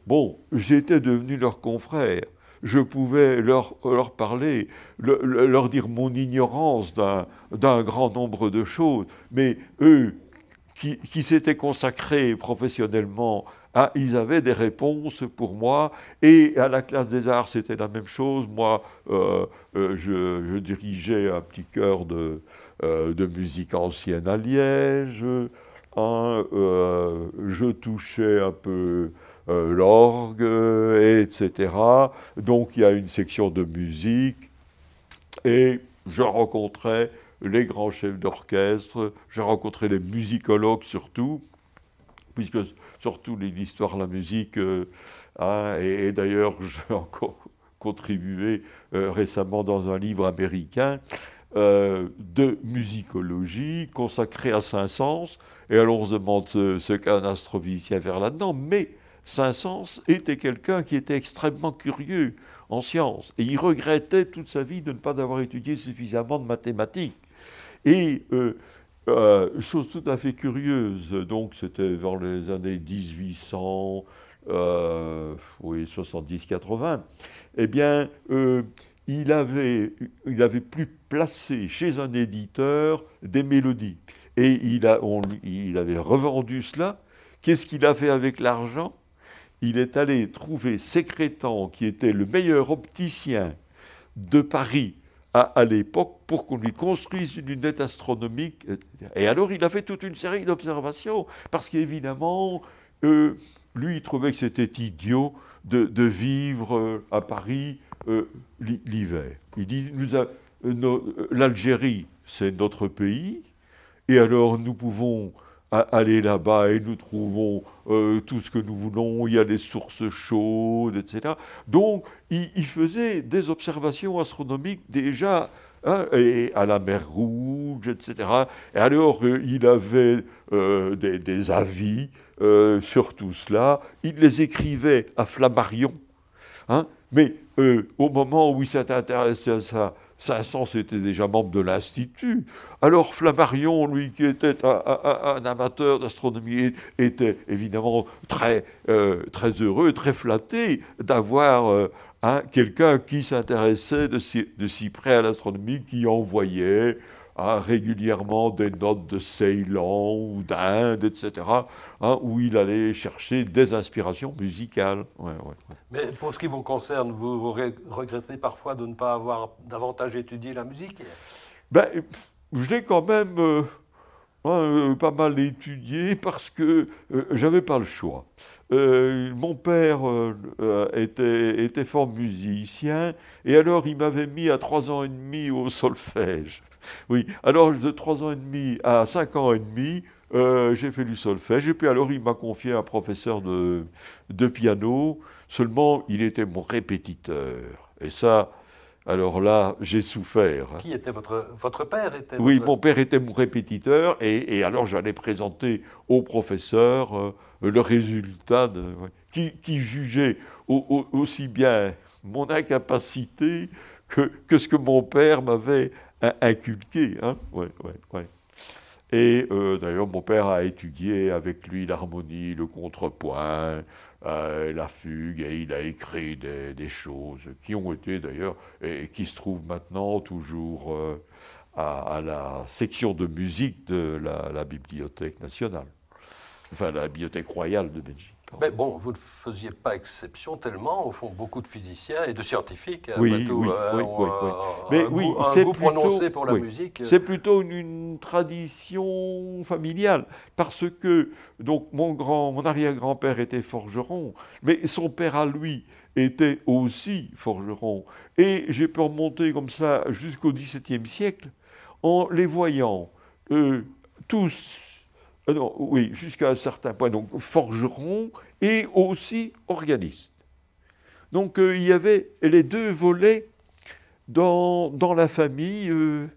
bon, j'étais devenu leur confrère. Je pouvais leur, leur parler, leur dire mon ignorance d'un grand nombre de choses, mais eux, qui, qui s'étaient consacrés professionnellement, ah, ils avaient des réponses pour moi, et à la classe des arts, c'était la même chose. Moi, euh, euh, je, dirigeais un petit chœur de, euh, de musique ancienne à Liège, hein, je touchais un peu euh, l'orgue, etc. Donc il y a une section de musique et je rencontrais les grands chefs d'orchestre, je rencontrais les musicologues surtout, puisque surtout l'histoire de la musique, euh, hein, et, d'ailleurs j'ai encore contribué euh, récemment dans un livre américain de musicologie consacré à Saint-Saëns, et alors on se demande ce, qu'un astrophysicien faire là-dedans, mais Saint-Saëns était quelqu'un qui était extrêmement curieux en sciences. Et il regrettait toute sa vie de ne pas avoir étudié suffisamment de mathématiques. Et euh, euh, chose tout à fait curieuse, donc c'était dans les années 1800, euh, oui, 70-80, eh bien, il, avait, il avait plus placé chez un éditeur des mélodies. Et il, avait revendu cela. Qu'est-ce qu'il a fait avec l'argent? Il est allé trouver Sécrétan, qui était le meilleur opticien de Paris à, l'époque, pour qu'on lui construise une lunette astronomique. Et alors, il a fait toute une série d'observations, parce qu'évidemment, euh, lui, il trouvait que c'était idiot de, vivre euh, à Paris euh, l'hiver. Il dit, l'Algérie, c'est notre pays, et alors nous pouvons aller là-bas et nous trouvons euh, tout ce que nous voulons, il y a des sources chaudes, etc. Donc, il, faisait des observations astronomiques déjà hein, et à la mer Rouge, etc. Et alors, euh, il avait euh, des, avis sur tout cela. Il les écrivait à Flammarion. Hein, mais au moment où il s'est intéressé à ça, Saint-Saëns était déjà membre de l'Institut. Alors Flammarion, lui qui était un, amateur d'astronomie, était évidemment très, euh, très heureux, très flatté d'avoir euh, quelqu'un qui s'intéressait de si, près à l'astronomie, qui envoyait Régulièrement des notes de Ceylan ou d'Inde, etc., hein, où il allait chercher des inspirations musicales. Mais pour ce qui vous concerne, vous regrettez parfois de ne pas avoir davantage étudié la musique? Ben, Je l'ai quand même... Euh, hein, pas mal étudié parce que j'avais pas le choix. mon père était, était fort musicien et alors il m'avait mis à trois ans et demi au solfège. Oui, alors de trois ans et demi à cinq ans et demi, euh, j'ai fait du solfège. Et puis alors, il m'a confié un professeur de, de, piano. Seulement, il était mon répétiteur. Et ça, alors là, j'ai souffert. Qui était votre, votre père était Oui, mon père était mon répétiteur. Et, et alors, j'allais présenter au professeur euh, le résultat de, qui, qui, jugeait aussi bien mon incapacité que, que ce que mon père m'avait inculqué. Hein ouais, ouais, ouais. Et euh, d'ailleurs, mon père a étudié avec lui l'harmonie, le contrepoint, euh, la fugue, et il a écrit des, choses qui ont été d'ailleurs, et, qui se trouvent maintenant toujours euh, à, la section de musique de la, la Bibliothèque nationale, enfin la Bibliothèque royale de Belgique. Mais bon, vous ne faisiez pas exception tellement, au fond, beaucoup de physiciens et de scientifiques. Oui, oui, oui, oui, Mais oui, c'est plutôt, pour la musique. C'est plutôt une, tradition familiale, parce que donc mon grand, mon arrière-grand-père était forgeron, mais son père à lui était aussi forgeron. Et j'ai pu remonter comme ça jusqu'au XVIIe siècle en les voyant euh, tous euh, oui, jusqu'à un certain point, donc forgeron et aussi organiste. Donc euh, il y avait les deux volets dans, dans la famille, euh,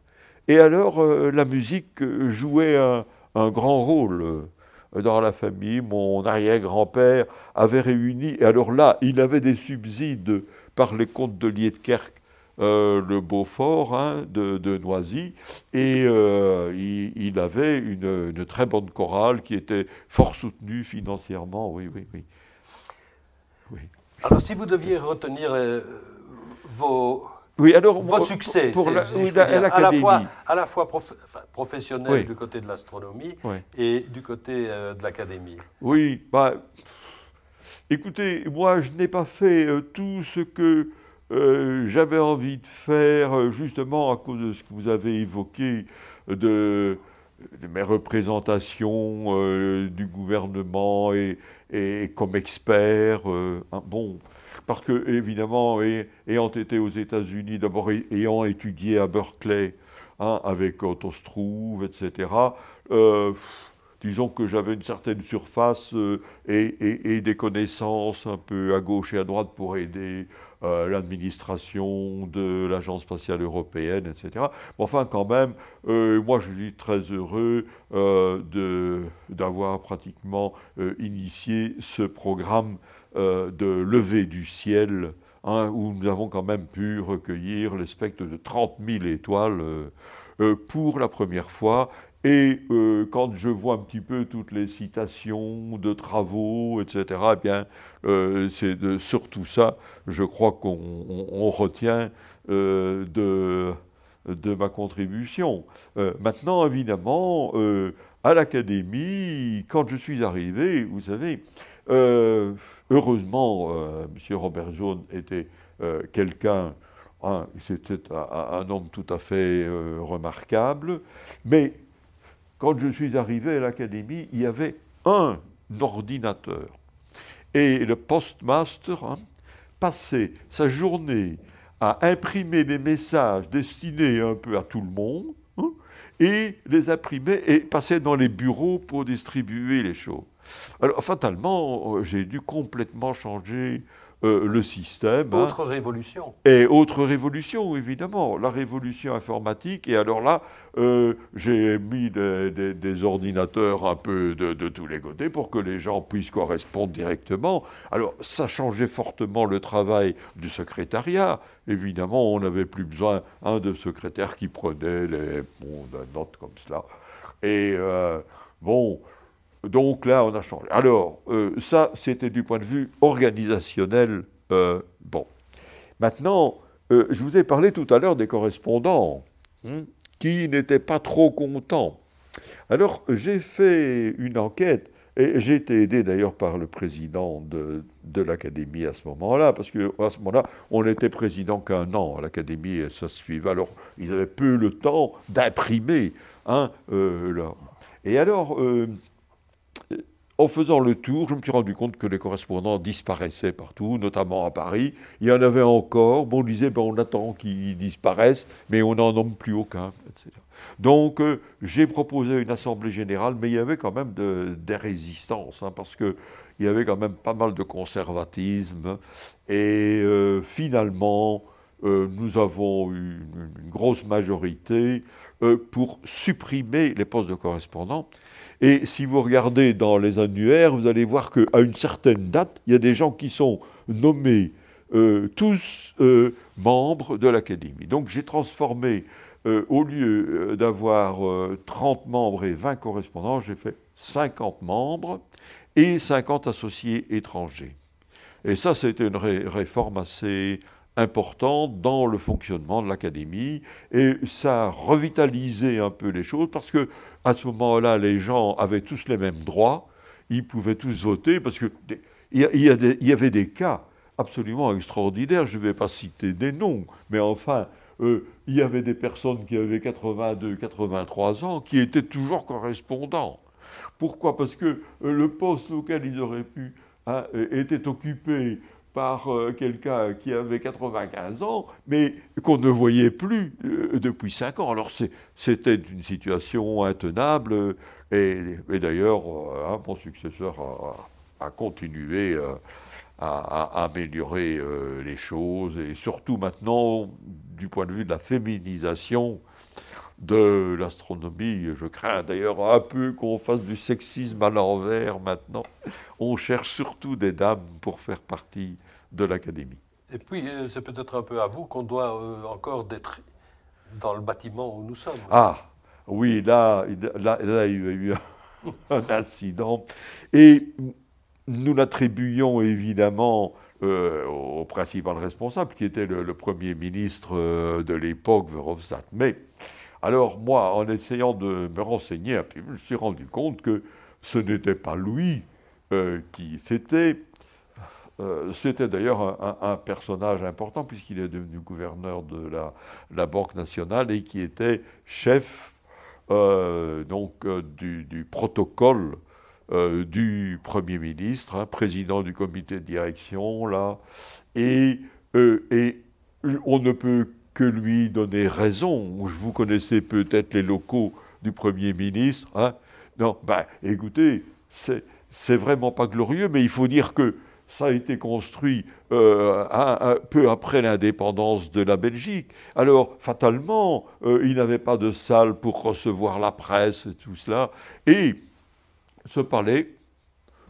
et alors la musique jouait un, un, grand rôle dans la famille. Mon arrière-grand-père avait réuni, et alors là, il avait des subsides par les comtes de Lietkerk euh, le Beaufort hein, de, Noisy, et euh, il, avait une, très bonne chorale qui était fort soutenue financièrement, oui, oui, oui. oui. Alors si vous deviez retenir euh, vos... Oui, alors, vos succès, pour la, à la fois, à la fois professionnel du côté de l'astronomie et du côté de l'académie. Oui, bah, écoutez, moi je n'ai pas fait tout ce que euh, j'avais envie de faire, euh, justement à cause de ce que vous avez évoqué, de, mes représentations euh, du gouvernement et, comme expert. Hein, bon, parce que, évidemment, ayant été aux États-Unis, d'abord ayant étudié à Berkeley, hein, avec Otto Struve, etc., disons que j'avais une certaine surface et, et, des connaissances un peu à gauche et à droite pour aider euh, l'administration de l'Agence spatiale européenne, etc. Mais enfin, quand même, euh, moi je suis très heureux euh, d'avoir pratiquement initié ce programme de levée du ciel, hein, où nous avons quand même pu recueillir les spectres de 30 000 étoiles pour la première fois. Et quand je vois un petit peu toutes les citations de travaux, etc., eh bien, euh, c'est surtout ça, je crois qu'on retient euh, de, ma contribution. Euh, maintenant, évidemment, à l'Académie, quand je suis arrivé, vous savez, heureusement, M. Robert Jaune était quelqu'un, hein, c'était un, homme tout à fait remarquable, mais quand je suis arrivé à l'Académie, il y avait un ordinateur. Et le postmaster hein, passait sa journée à imprimer des messages destinés un peu à tout le monde, hein, et les imprimait et passait dans les bureaux pour distribuer les choses. Alors fatalement, euh, j'ai dû complètement changer euh, le système. Hein. Autre révolution. Et autre révolution, évidemment, la révolution informatique. Et alors là, euh, j'ai mis des, ordinateurs un peu de, tous les côtés pour que les gens puissent correspondre directement. Alors ça changeait fortement le travail du secrétariat. Évidemment, on n'avait plus besoin hein, de secrétaires qui prenaient les notes comme cela. Et euh, bon, donc là, on a changé. Alors, euh, ça, c'était du point de vue organisationnel. Euh, bon. Maintenant, euh, je vous ai parlé tout à l'heure des correspondants hein, qui n'étaient pas trop contents. Alors, j'ai fait une enquête, et j'ai été aidé d'ailleurs par le président de, de l'Académie à ce moment-là, parce qu'à ce moment-là, on n'était président qu'un an à l'Académie, ça se suivait. Alors, ils avaient peu le temps d'imprimer hein, Et alors, en faisant le tour, je me suis rendu compte que les correspondants disparaissaient partout, notamment à Paris. Il y en avait encore. Bon, on disait, ben, on attend qu'ils disparaissent, mais on n'en nomme plus aucun, etc. Donc, euh, j'ai proposé une assemblée générale, mais il y avait quand même des résistances, hein, parce qu'il y avait quand même pas mal de conservatisme. Et euh, finalement, euh, nous avons eu une, grosse majorité pour supprimer les postes de correspondants. Et si vous regardez dans les annuaires, vous allez voir qu'à une certaine date, il y a des gens qui sont nommés tous membres de l'Académie. Donc j'ai transformé euh, au lieu euh, d'avoir 30 euh, membres et 20 correspondants, j'ai fait 50 membres et 50 associés étrangers. Et ça, c'était une réforme assez importante dans le fonctionnement de l'académie et ça a revitalisé un peu les choses parce que à ce moment-là, les gens avaient tous les mêmes droits, ils pouvaient tous voter parce qu'il y, y, avait des cas absolument extraordinaires. Je ne vais pas citer des noms, mais enfin, euh, il y avait des personnes qui avaient 82, 83 ans qui étaient toujours correspondants. Pourquoi? Parce que euh, le poste auquel ils auraient pu hein, était occupé par quelqu'un qui avait 95 ans, mais qu'on ne voyait plus depuis 5 ans. Alors c'était une situation intenable, et, d'ailleurs, hein, mon successeur a, continué à, améliorer les choses, et surtout maintenant, du point de vue de la féminisation de l'astronomie. Je crains d'ailleurs un peu qu'on fasse du sexisme à l'envers maintenant. On cherche surtout des dames pour faire partie de l'académie. Et puis, euh, c'est peut-être un peu à vous qu'on doit euh, encore d'être dans le bâtiment où nous sommes. Ah, oui, là, là, là il y a eu un incident. Et nous l'attribuons évidemment euh, au principal responsable, qui était le, Premier ministre de l'époque, Verhofstadt. Mais, alors moi, en essayant de me renseigner, je me suis rendu compte que ce n'était pas lui euh, qui c'était. C'était d'ailleurs un, personnage important puisqu'il est devenu gouverneur de la, Banque nationale et qui était chef donc, du, protocole euh, du Premier ministre, hein, président du comité de direction, là, et, euh, et on ne peut que lui donner raison. Vous connaissez peut-être les locaux du Premier ministre. Hein. Non, ben écoutez, c'est vraiment pas glorieux, mais il faut dire que ça a été construit euh, un, peu après l'indépendance de la Belgique. Alors, fatalement, il n'avait pas de salle pour recevoir la presse et tout cela. Et ce palais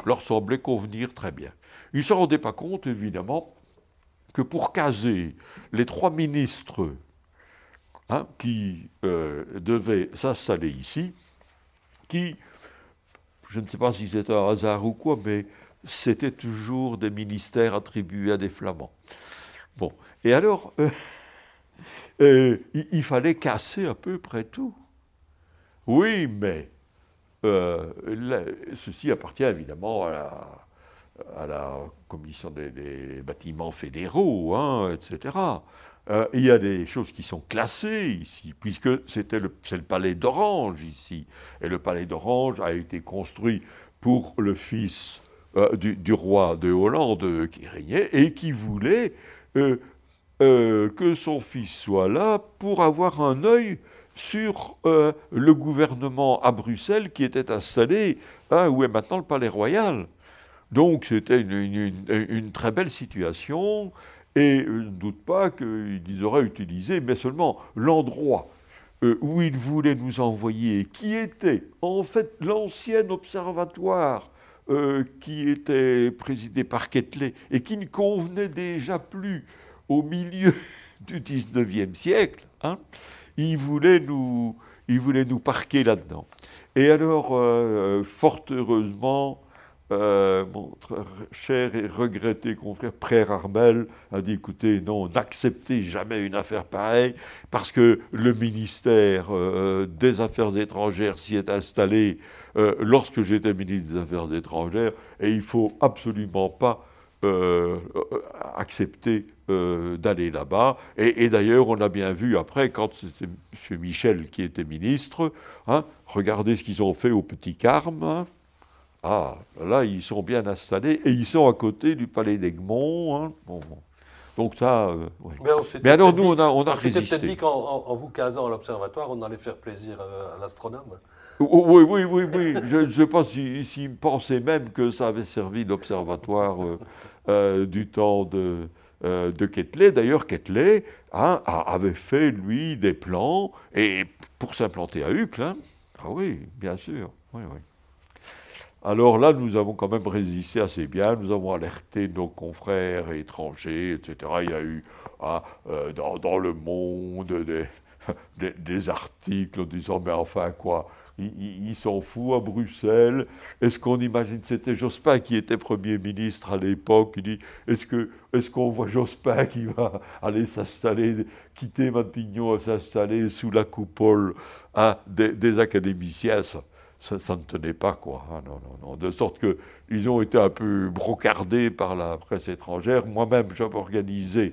leur semblait convenir très bien. Ils ne se rendaient pas compte, évidemment, que pour caser les trois ministres hein, qui euh, devaient s'installer ici, qui, je ne sais pas si c'était un hasard ou quoi, mais c'était toujours des ministères attribués à des flamands. Bon, et alors, euh, euh, il fallait casser à peu près tout. Oui, mais ceci appartient évidemment à la, commission des, bâtiments fédéraux, hein, etc. Euh, il y a des choses qui sont classées ici, puisque c'était c'est le palais d'Orange ici. Et le palais d'Orange a été construit pour le fils euh, du, roi de Hollande qui régnait et qui voulait que son fils soit là pour avoir un œil sur euh, le gouvernement à Bruxelles qui était installé hein, où est maintenant le Palais Royal. Donc c'était une, très belle situation et je ne doute pas qu'ils auraient utilisé, mais seulement l'endroit euh, où ils voulaient nous envoyer, qui était en fait l'ancien observatoire euh, qui était présidé par Ketley et qui ne convenait déjà plus au milieu du 19e siècle. Hein, il voulait nous, il voulait nous parquer là-dedans. Et alors, euh, fort heureusement, euh, mon cher et regretté confrère Prère Armel a dit écoutez, non, n'acceptez jamais une affaire pareille, parce que le ministère euh, des Affaires étrangères s'y est installé lorsque j'étais ministre des Affaires étrangères, et il ne faut absolument pas accepté d'aller là-bas. Et, d'ailleurs, on a bien vu après, quand c'était M. Michel qui était ministre, hein, regardez ce qu'ils ont fait au Petit Carme. Hein. Ah, là, ils sont bien installés et ils sont à côté du palais d'Egmont. Hein. Bon, Donc ça, euh, mais, alors nous, on a, on a résisté. peut-être dit qu'en vous casant à l'observatoire, on allait faire plaisir euh, à l'astronome. Oui, oui, oui, oui. je ne sais pas s'il si, pensait même que ça avait servi d'observatoire euh, du temps de, de Ketley. D'ailleurs, Ketley hein, avait fait, lui, des plans et pour s'implanter à Uccle. Hein. Ah oui, bien sûr. Oui, oui. Alors là, nous avons quand même résisté assez bien, nous avons alerté nos confrères étrangers, etc. Il y a eu ah, euh, dans, le monde des, articles en disant, mais enfin quoi, ils, s'en foutent à Bruxelles. Est-ce qu'on imagine, c'était Jospin qui était Premier ministre à l'époque, il dit, est-ce qu'on voit Jospin qui va aller s'installer, quitter Matignon s'installer sous la coupole hein, des, des académiciens ça, ne tenait pas, quoi. Ah, non, non, non. De sorte qu'ils ont été un peu brocardés par la presse étrangère. Moi-même, j'avais organisé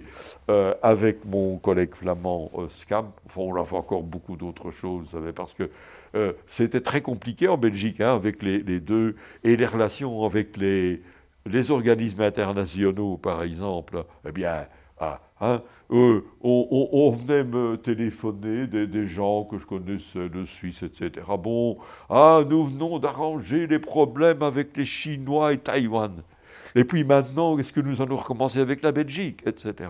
euh, avec mon collègue flamand euh, Scam, enfin, on a fait encore beaucoup d'autres choses, vous savez, parce que euh, c'était très compliqué en Belgique, hein, avec les, les, deux, et les relations avec les, les organismes internationaux, par exemple. Eh bien, ah, hein, euh, on, venait me téléphoner des, gens que je connaissais de Suisse, etc. Bon, ah, nous venons d'arranger les problèmes avec les Chinois et Taïwan. Et puis maintenant, est-ce que nous allons recommencer avec la Belgique, etc.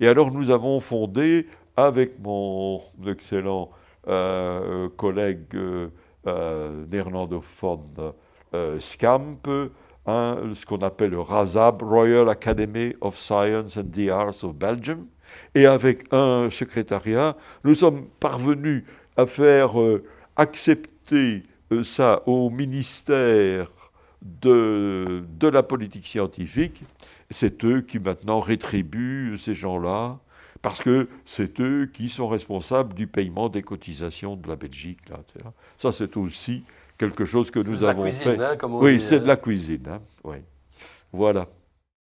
Et alors nous avons fondé, avec mon excellent euh, collègue euh, euh néerlandophone Scamp, ce qu'on appelle le RASAB, Royal Academy of Science and the Arts of Belgium. Et avec un secrétariat, nous sommes parvenus à faire euh, accepter euh, ça au ministère de, la politique scientifique. C'est eux qui maintenant rétribuent ces gens-là, parce que c'est eux qui sont responsables du paiement des cotisations de la Belgique. Ça, c'est aussi quelque chose que nous avons fait. Hein, oui, c'est de la cuisine. Hein, oui. Voilà.